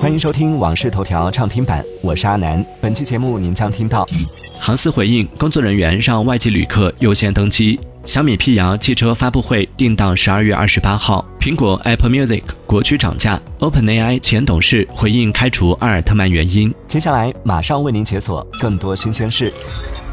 欢迎收听《往事头条》畅听版，我是阿南。本期节目您将听到：航司回应工作人员让外籍旅客优先登机；小米辟谣汽车发布会定到十二月二十八号；苹果 Apple Music 国区涨价；OpenAI 前董事回应开除阿尔特曼原因。接下来马上为您解锁更多新鲜事。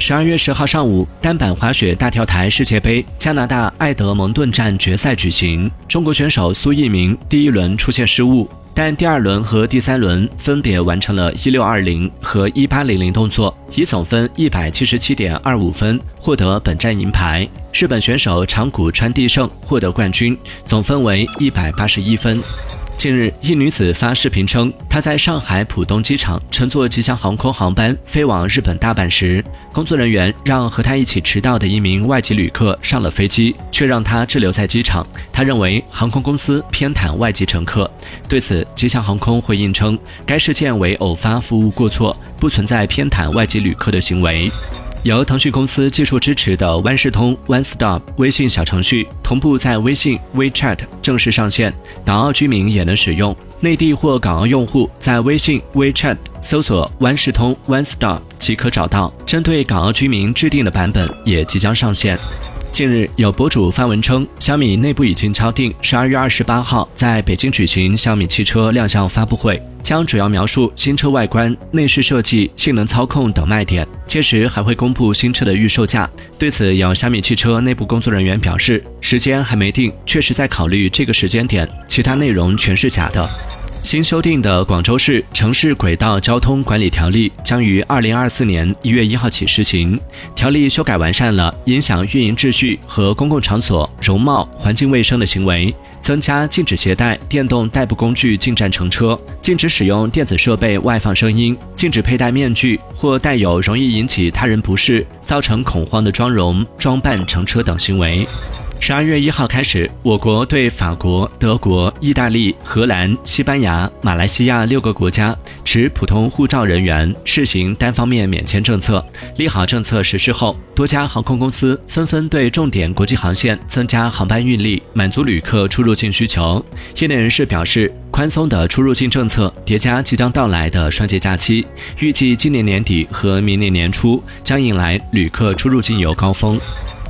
十二月十号上午，单板滑雪大跳台世界杯加拿大埃德蒙顿站决赛举行。中国选手苏翊鸣第一轮出现失误，但第二轮和第三轮分别完成了一六二零和一八零零动作，以总分一百七十七点二五分获得本站银牌。日本选手长谷川地胜获得冠军，总分为一百八十一分。近日，一女子发视频称，她在上海浦东机场乘坐吉祥航空航班飞往日本大阪时，工作人员让和她一起迟到的一名外籍旅客上了飞机，却让她滞留在机场。她认为航空公司偏袒外籍乘客。对此，吉祥航空回应称，该事件为偶发服务过错，不存在偏袒外籍旅客的行为。由腾讯公司技术支持的万事通 One Stop 微信小程序同步在微信 WeChat 正式上线，港澳居民也能使用。内地或港澳用户在微信 WeChat 搜索万事通 One Stop 即可找到。针对港澳居民制定的版本也即将上线。近日，有博主发文称，小米内部已经敲定十二月二十八号在北京举行小米汽车亮相发布会，将主要描述新车外观、内饰设计、性能操控等卖点，届时还会公布新车的预售价。对此，有小米汽车内部工作人员表示，时间还没定，确实在考虑这个时间点，其他内容全是假的。新修订的《广州市城市轨道交通管理条例》将于二零二四年一月一号起施行。条例修改完善了影响运营秩序和公共场所容貌、环境卫生的行为，增加禁止携带电动代步工具进站乘车，禁止使用电子设备外放声音，禁止佩戴面具或带有容易引起他人不适、造成恐慌的妆容、装扮乘车等行为。十二月一号开始，我国对法国、德国、意大利、荷兰、西班牙、马来西亚六个国家持普通护照人员试行单方面免签政策。利好政策实施后，多家航空公司纷纷对重点国际航线增加航班运力，满足旅客出入境需求。业内人士表示，宽松的出入境政策叠加即将到来的双节假期，预计今年年底和明年年初将迎来旅客出入境游高峰。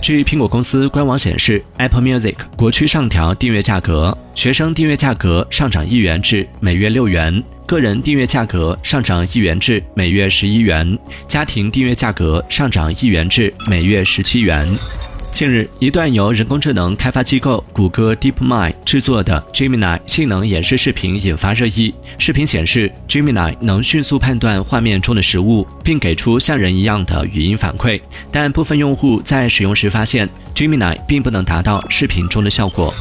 据苹果公司官网显示，Apple Music 国区上调订阅价格，学生订阅价格上涨一元至每月六元，个人订阅价格上涨一元至每月十一元，家庭订阅价格上涨一元至每月十七元。近日，一段由人工智能开发机构谷歌 DeepMind 制作的 Gemini 性能演示视频引发热议。视频显示，Gemini 能迅速判断画面中的实物，并给出像人一样的语音反馈。但部分用户在使用时发现，Gemini 并不能达到视频中的效果。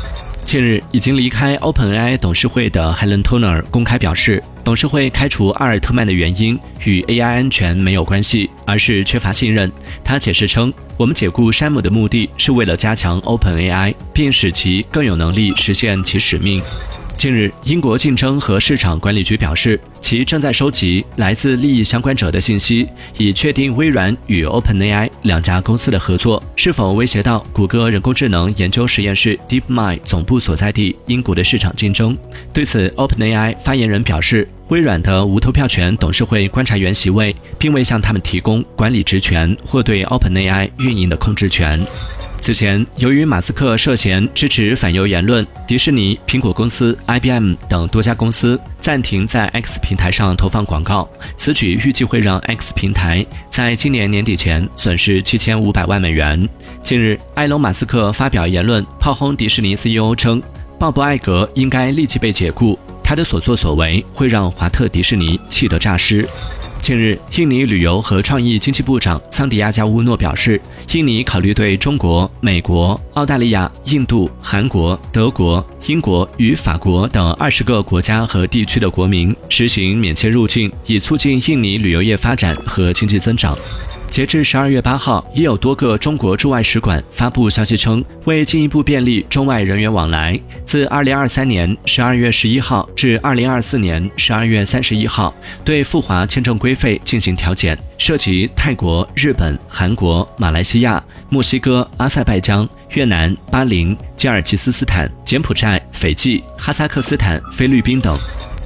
近日，已经离开 OpenAI 董事会的 Helen Turner 公开表示，董事会开除阿尔特曼的原因与 AI 安全没有关系，而是缺乏信任。他解释称，我们解雇山姆的目的是为了加强 OpenAI，并使其更有能力实现其使命。近日，英国竞争和市场管理局表示，其正在收集来自利益相关者的信息，以确定微软与 OpenAI 两家公司的合作是否威胁到谷歌人工智能研究实验室 DeepMind 总部所在地英国的市场竞争。对此，OpenAI 发言人表示，微软的无投票权董事会观察员席位并未向他们提供管理职权或对 OpenAI 运营的控制权。此前，由于马斯克涉嫌支持反犹言论，迪士尼、苹果公司、IBM 等多家公司暂停在 X 平台上投放广告。此举预计会让 X 平台在今年年底前损失七千五百万美元。近日，埃隆·马斯克发表言论，炮轰迪士尼 CEO 称，鲍勃·艾格应该立即被解雇，他的所作所为会让华特迪士尼气得诈尸。近日，印尼旅游和创意经济部长桑迪亚加乌诺表示，印尼考虑对中国、美国、澳大利亚、印度、韩国、德国、英国与法国等二十个国家和地区的国民实行免签入境，以促进印尼旅游业发展和经济增长。截至十二月八号，已有多个中国驻外使馆发布消息称，为进一步便利中外人员往来，自二零二三年十二月十一号至二零二四年十二月三十一号，对赴华签证规费进行调减，涉及泰国、日本、韩国、马来西亚、墨西哥、阿塞拜疆、越南、巴林、吉尔吉斯斯坦、柬埔寨、斐济、哈萨克斯坦、菲律宾等。